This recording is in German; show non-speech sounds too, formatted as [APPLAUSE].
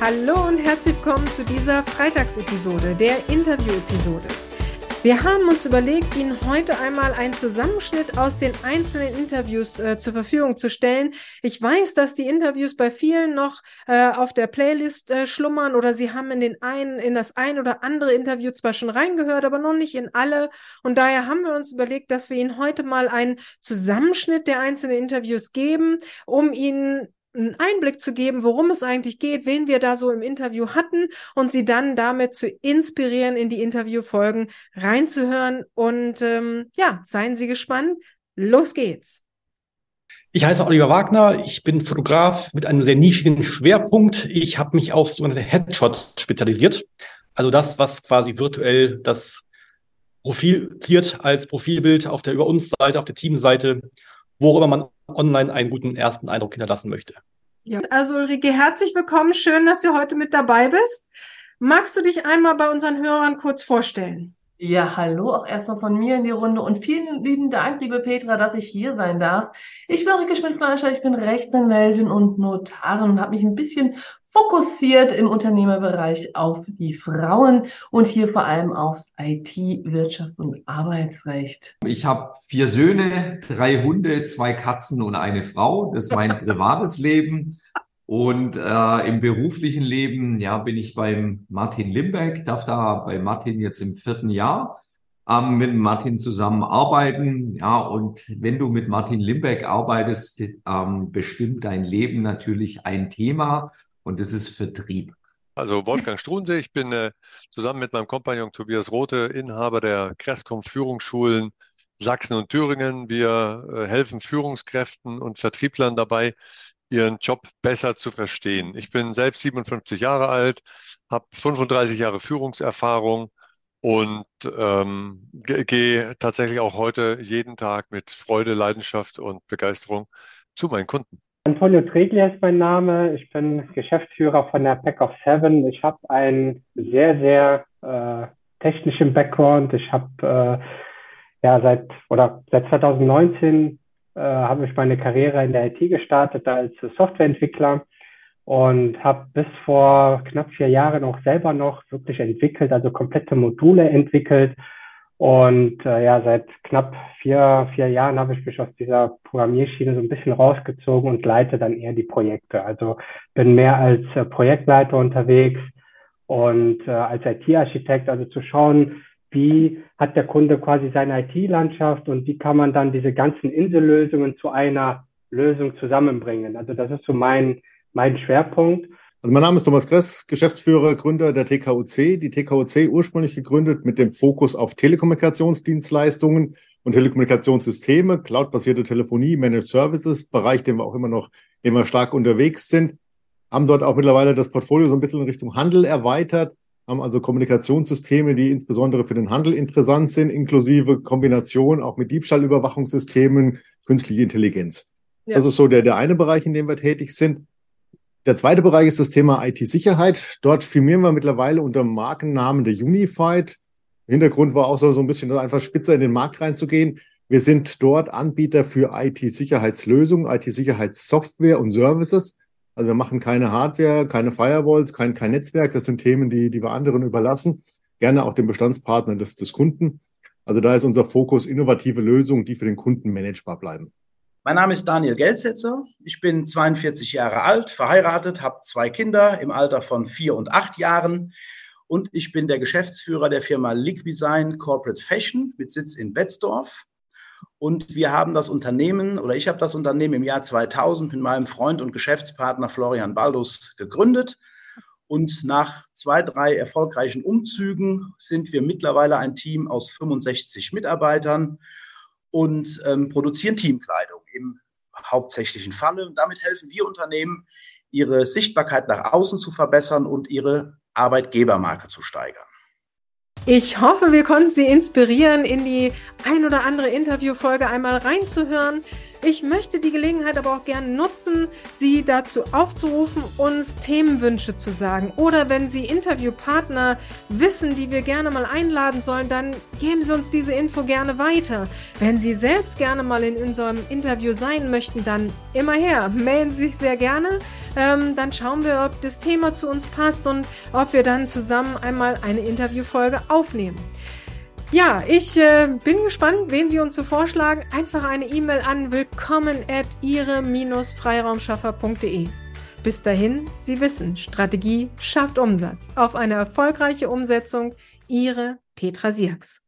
Hallo und herzlich willkommen zu dieser Freitagsepisode, der Interview-Episode. Wir haben uns überlegt, Ihnen heute einmal einen Zusammenschnitt aus den einzelnen Interviews äh, zur Verfügung zu stellen. Ich weiß, dass die Interviews bei vielen noch äh, auf der Playlist äh, schlummern oder Sie haben in den einen, in das ein oder andere Interview zwar schon reingehört, aber noch nicht in alle. Und daher haben wir uns überlegt, dass wir Ihnen heute mal einen Zusammenschnitt der einzelnen Interviews geben, um Ihnen einen Einblick zu geben, worum es eigentlich geht, wen wir da so im Interview hatten und sie dann damit zu inspirieren, in die Interviewfolgen reinzuhören. Und ähm, ja, seien Sie gespannt. Los geht's. Ich heiße Oliver Wagner, ich bin Fotograf mit einem sehr nischigen Schwerpunkt. Ich habe mich auf sogenannte Headshots spezialisiert. Also das, was quasi virtuell das Profil ziert als Profilbild auf der Über uns Seite, auf der Teamseite, worüber man online einen guten ersten Eindruck hinterlassen möchte. Ja, also Ulrike, herzlich willkommen. Schön, dass du heute mit dabei bist. Magst du dich einmal bei unseren Hörern kurz vorstellen? Ja, hallo auch erstmal von mir in die Runde und vielen lieben Dank, liebe Petra, dass ich hier sein darf. Ich bin Ulrike Schmidt-Fleischer, ich bin Rechtsanwältin und Notarin und habe mich ein bisschen fokussiert im Unternehmerbereich auf die Frauen und hier vor allem aufs IT, Wirtschaft und Arbeitsrecht. Ich habe vier Söhne, drei Hunde, zwei Katzen und eine Frau. Das ist mein [LAUGHS] privates Leben. Und äh, im beruflichen Leben, ja, bin ich beim Martin Limbeck, darf da bei Martin jetzt im vierten Jahr ähm, mit Martin zusammenarbeiten. Ja, und wenn du mit Martin Limbeck arbeitest, ähm, bestimmt dein Leben natürlich ein Thema und das ist Vertrieb. Also Wolfgang Strunsee, ich bin äh, zusammen mit meinem Kompagnon Tobias Rote Inhaber der Crestcom Führungsschulen Sachsen und Thüringen. Wir äh, helfen Führungskräften und Vertrieblern dabei, ihren Job besser zu verstehen. Ich bin selbst 57 Jahre alt, habe 35 Jahre Führungserfahrung und ähm, gehe tatsächlich auch heute jeden Tag mit Freude, Leidenschaft und Begeisterung zu meinen Kunden. Antonio Treglia ist mein Name. Ich bin Geschäftsführer von der Pack of Seven. Ich habe einen sehr, sehr äh, technischen Background. Ich habe äh, ja seit oder seit 2019 äh, habe ich meine Karriere in der IT gestartet als Softwareentwickler und habe bis vor knapp vier Jahren auch selber noch wirklich entwickelt, also komplette Module entwickelt. Und äh, ja, seit knapp vier, vier Jahren habe ich mich aus dieser Programmierschiene so ein bisschen rausgezogen und leite dann eher die Projekte. Also bin mehr als äh, Projektleiter unterwegs und äh, als IT-Architekt, also zu schauen, wie hat der Kunde quasi seine IT-Landschaft und wie kann man dann diese ganzen Insellösungen zu einer Lösung zusammenbringen. Also das ist so mein, mein Schwerpunkt. Also mein Name ist Thomas Gress, Geschäftsführer, Gründer der TKOC. Die TKOC ursprünglich gegründet mit dem Fokus auf Telekommunikationsdienstleistungen und Telekommunikationssysteme, cloudbasierte Telefonie, Managed Services, Bereich, den wir auch immer noch immer stark unterwegs sind. Haben dort auch mittlerweile das Portfolio so ein bisschen in Richtung Handel erweitert haben also Kommunikationssysteme, die insbesondere für den Handel interessant sind, inklusive Kombination auch mit Diebstahlüberwachungssystemen, künstliche Intelligenz. Ja. Das ist so der, der eine Bereich, in dem wir tätig sind. Der zweite Bereich ist das Thema IT-Sicherheit. Dort firmieren wir mittlerweile unter dem Markennamen der Unified. Hintergrund war auch so, so ein bisschen einfach spitzer in den Markt reinzugehen. Wir sind dort Anbieter für IT-Sicherheitslösungen, IT-Sicherheitssoftware und Services. Also wir machen keine Hardware, keine Firewalls, kein, kein Netzwerk. Das sind Themen, die, die wir anderen überlassen. Gerne auch dem Bestandspartner des, des Kunden. Also da ist unser Fokus innovative Lösungen, die für den Kunden managebar bleiben. Mein Name ist Daniel Geldsetzer. Ich bin 42 Jahre alt, verheiratet, habe zwei Kinder im Alter von vier und acht Jahren. Und ich bin der Geschäftsführer der Firma Liqudesign Corporate Fashion mit Sitz in Betzdorf. Und wir haben das Unternehmen oder ich habe das Unternehmen im Jahr 2000 mit meinem Freund und Geschäftspartner Florian Baldus gegründet. Und nach zwei, drei erfolgreichen Umzügen sind wir mittlerweile ein Team aus 65 Mitarbeitern und ähm, produzieren Teamkleidung im hauptsächlichen Falle. Und damit helfen wir Unternehmen, ihre Sichtbarkeit nach außen zu verbessern und ihre Arbeitgebermarke zu steigern. Ich hoffe, wir konnten Sie inspirieren, in die ein oder andere Interviewfolge einmal reinzuhören. Ich möchte die Gelegenheit aber auch gerne nutzen, Sie dazu aufzurufen, uns Themenwünsche zu sagen. Oder wenn Sie Interviewpartner wissen, die wir gerne mal einladen sollen, dann geben Sie uns diese Info gerne weiter. Wenn Sie selbst gerne mal in unserem Interview sein möchten, dann immer her. Melden Sie sich sehr gerne. Ähm, dann schauen wir, ob das Thema zu uns passt und ob wir dann zusammen einmal eine Interviewfolge aufnehmen. Ja, ich äh, bin gespannt, wen Sie uns so vorschlagen. Einfach eine E-Mail an willkommen at ihre-freiraumschaffer.de. Bis dahin, Sie wissen, Strategie schafft Umsatz. Auf eine erfolgreiche Umsetzung, Ihre Petra Sierks.